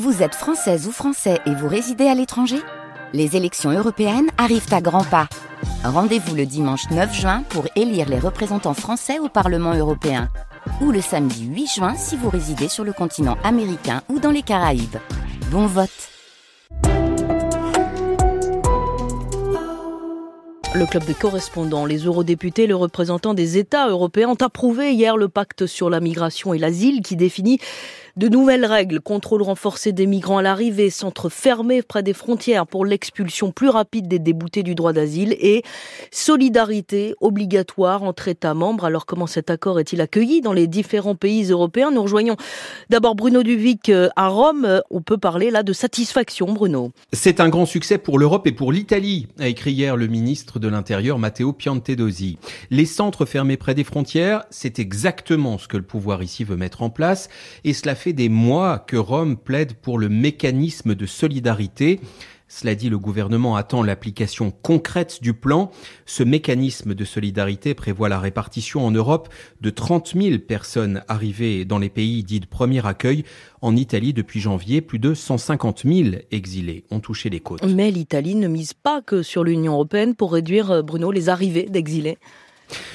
Vous êtes française ou français et vous résidez à l'étranger? Les élections européennes arrivent à grands pas. Rendez-vous le dimanche 9 juin pour élire les représentants français au Parlement européen. Ou le samedi 8 juin si vous résidez sur le continent américain ou dans les Caraïbes. Bon vote Le club des correspondants, les eurodéputés, les représentants des États européens ont approuvé hier le pacte sur la migration et l'asile qui définit de nouvelles règles, contrôle renforcé des migrants à l'arrivée, centres fermés près des frontières pour l'expulsion plus rapide des déboutés du droit d'asile et solidarité obligatoire entre États membres. Alors comment cet accord est-il accueilli dans les différents pays européens? Nous rejoignons d'abord Bruno Duvic euh, à Rome. On peut parler là de satisfaction, Bruno. C'est un grand succès pour l'Europe et pour l'Italie, a écrit hier le ministre de l'Intérieur Matteo Piantedosi. Les centres fermés près des frontières, c'est exactement ce que le pouvoir ici veut mettre en place et cela fait des mois que Rome plaide pour le mécanisme de solidarité. Cela dit, le gouvernement attend l'application concrète du plan. Ce mécanisme de solidarité prévoit la répartition en Europe de 30 000 personnes arrivées dans les pays dits de premier accueil. En Italie, depuis janvier, plus de 150 000 exilés ont touché les côtes. Mais l'Italie ne mise pas que sur l'Union européenne pour réduire, euh, Bruno, les arrivées d'exilés.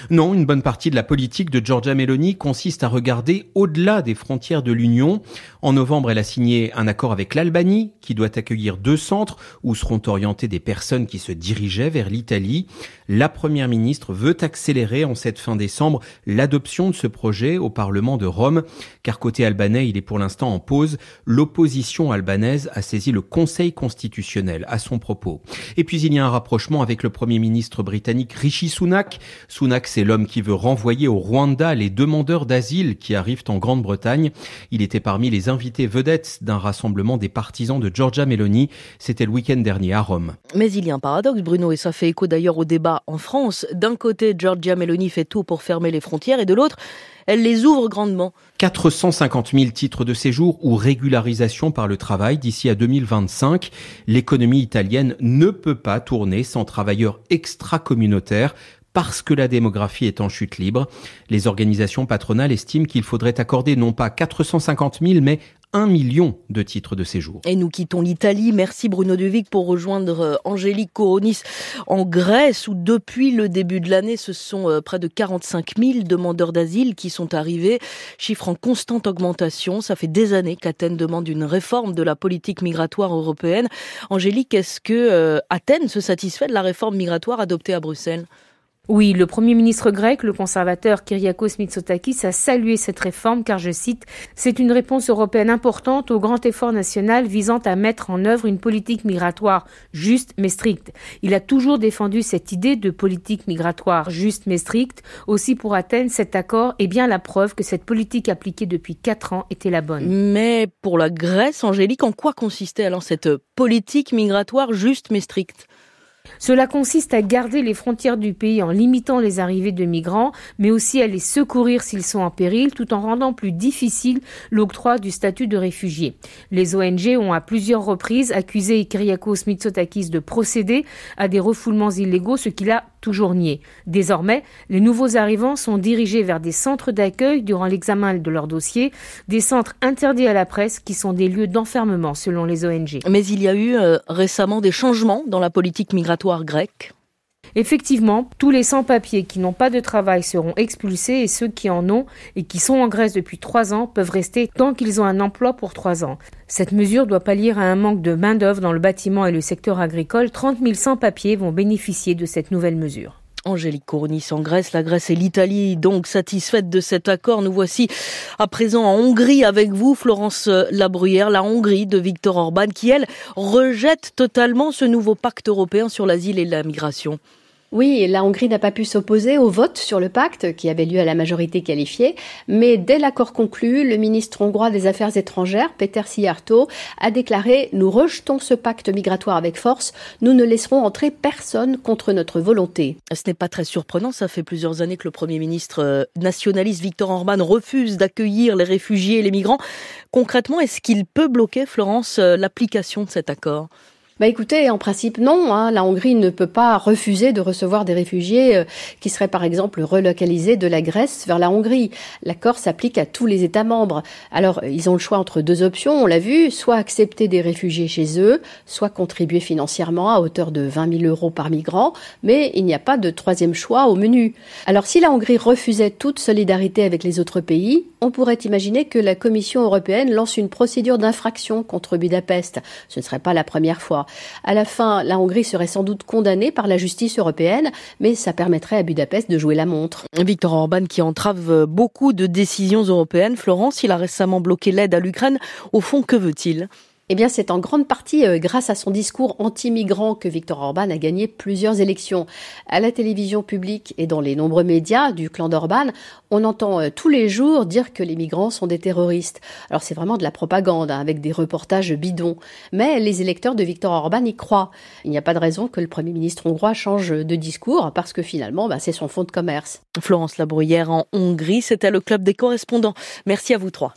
Non, une bonne partie de la politique de Giorgia Meloni consiste à regarder au-delà des frontières de l'Union. En novembre, elle a signé un accord avec l'Albanie, qui doit accueillir deux centres où seront orientées des personnes qui se dirigeaient vers l'Italie. La première ministre veut accélérer en cette fin décembre l'adoption de ce projet au Parlement de Rome, car côté albanais, il est pour l'instant en pause. L'opposition albanaise a saisi le Conseil constitutionnel à son propos. Et puis il y a un rapprochement avec le premier ministre britannique Rishi. Sunak, c'est l'homme qui veut renvoyer au Rwanda les demandeurs d'asile qui arrivent en Grande-Bretagne. Il était parmi les invités vedettes d'un rassemblement des partisans de Georgia Meloni. C'était le week-end dernier à Rome. Mais il y a un paradoxe, Bruno, et ça fait écho d'ailleurs au débat en France. D'un côté, Georgia Meloni fait tout pour fermer les frontières, et de l'autre, elle les ouvre grandement. 450 000 titres de séjour ou régularisation par le travail d'ici à 2025. L'économie italienne ne peut pas tourner sans travailleurs extra-communautaires parce que la démographie est en chute libre. Les organisations patronales estiment qu'il faudrait accorder non pas 450 000, mais un million de titres de séjour. Et nous quittons l'Italie. Merci Bruno Devic pour rejoindre euh, Angélique Coronis en Grèce où depuis le début de l'année, ce sont euh, près de 45 000 demandeurs d'asile qui sont arrivés, chiffre en constante augmentation. Ça fait des années qu'Athènes demande une réforme de la politique migratoire européenne. Angélique, est-ce que euh, Athènes se satisfait de la réforme migratoire adoptée à Bruxelles? Oui, le Premier ministre grec, le conservateur Kyriakos Mitsotakis, a salué cette réforme car, je cite, c'est une réponse européenne importante au grand effort national visant à mettre en œuvre une politique migratoire juste mais stricte. Il a toujours défendu cette idée de politique migratoire juste mais stricte. Aussi pour Athènes, cet accord est bien la preuve que cette politique appliquée depuis quatre ans était la bonne. Mais pour la Grèce, Angélique, en quoi consistait alors cette politique migratoire juste mais stricte? Cela consiste à garder les frontières du pays en limitant les arrivées de migrants, mais aussi à les secourir s'ils sont en péril, tout en rendant plus difficile l'octroi du statut de réfugié. Les ONG ont à plusieurs reprises accusé Kyriakos Mitsotakis de procéder à des refoulements illégaux, ce qu'il a toujours. Désormais, les nouveaux arrivants sont dirigés vers des centres d'accueil durant l'examen de leur dossier, des centres interdits à la presse qui sont des lieux d'enfermement selon les ONG. Mais il y a eu euh, récemment des changements dans la politique migratoire grecque. Effectivement, tous les sans-papiers qui n'ont pas de travail seront expulsés et ceux qui en ont et qui sont en Grèce depuis trois ans peuvent rester tant qu'ils ont un emploi pour trois ans. Cette mesure doit pallier à un manque de main-d'œuvre dans le bâtiment et le secteur agricole. 30 000 sans-papiers vont bénéficier de cette nouvelle mesure. Angélique Kourounis en Grèce, la Grèce et l'Italie donc satisfaites de cet accord. Nous voici à présent en Hongrie avec vous, Florence Labruyère, la Hongrie de Viktor Orban, qui elle rejette totalement ce nouveau pacte européen sur l'asile et la migration. Oui, la Hongrie n'a pas pu s'opposer au vote sur le pacte qui avait lieu à la majorité qualifiée, mais dès l'accord conclu, le ministre hongrois des Affaires étrangères, Peter Szijjártó, a déclaré Nous rejetons ce pacte migratoire avec force, nous ne laisserons entrer personne contre notre volonté. Ce n'est pas très surprenant, ça fait plusieurs années que le Premier ministre euh, nationaliste Viktor Orban refuse d'accueillir les réfugiés et les migrants. Concrètement, est-ce qu'il peut bloquer, Florence, euh, l'application de cet accord? Bah écoutez, en principe non. Hein. La Hongrie ne peut pas refuser de recevoir des réfugiés euh, qui seraient par exemple relocalisés de la Grèce vers la Hongrie. L'accord s'applique à tous les États membres. Alors ils ont le choix entre deux options, on l'a vu, soit accepter des réfugiés chez eux, soit contribuer financièrement à hauteur de 20 000 euros par migrant, mais il n'y a pas de troisième choix au menu. Alors si la Hongrie refusait toute solidarité avec les autres pays, on pourrait imaginer que la Commission européenne lance une procédure d'infraction contre Budapest. Ce ne serait pas la première fois. À la fin, la Hongrie serait sans doute condamnée par la justice européenne, mais ça permettrait à Budapest de jouer la montre. Victor Orban qui entrave beaucoup de décisions européennes. Florence, il a récemment bloqué l'aide à l'Ukraine. Au fond, que veut-il? Eh bien, c'est en grande partie euh, grâce à son discours anti-migrant que Viktor Orban a gagné plusieurs élections. À la télévision publique et dans les nombreux médias du clan d'Orban, on entend euh, tous les jours dire que les migrants sont des terroristes. Alors c'est vraiment de la propagande, hein, avec des reportages bidons. Mais les électeurs de Viktor Orban y croient. Il n'y a pas de raison que le Premier ministre hongrois change de discours, parce que finalement, bah, c'est son fonds de commerce. Florence Labruyère en Hongrie, c'était le club des correspondants. Merci à vous trois.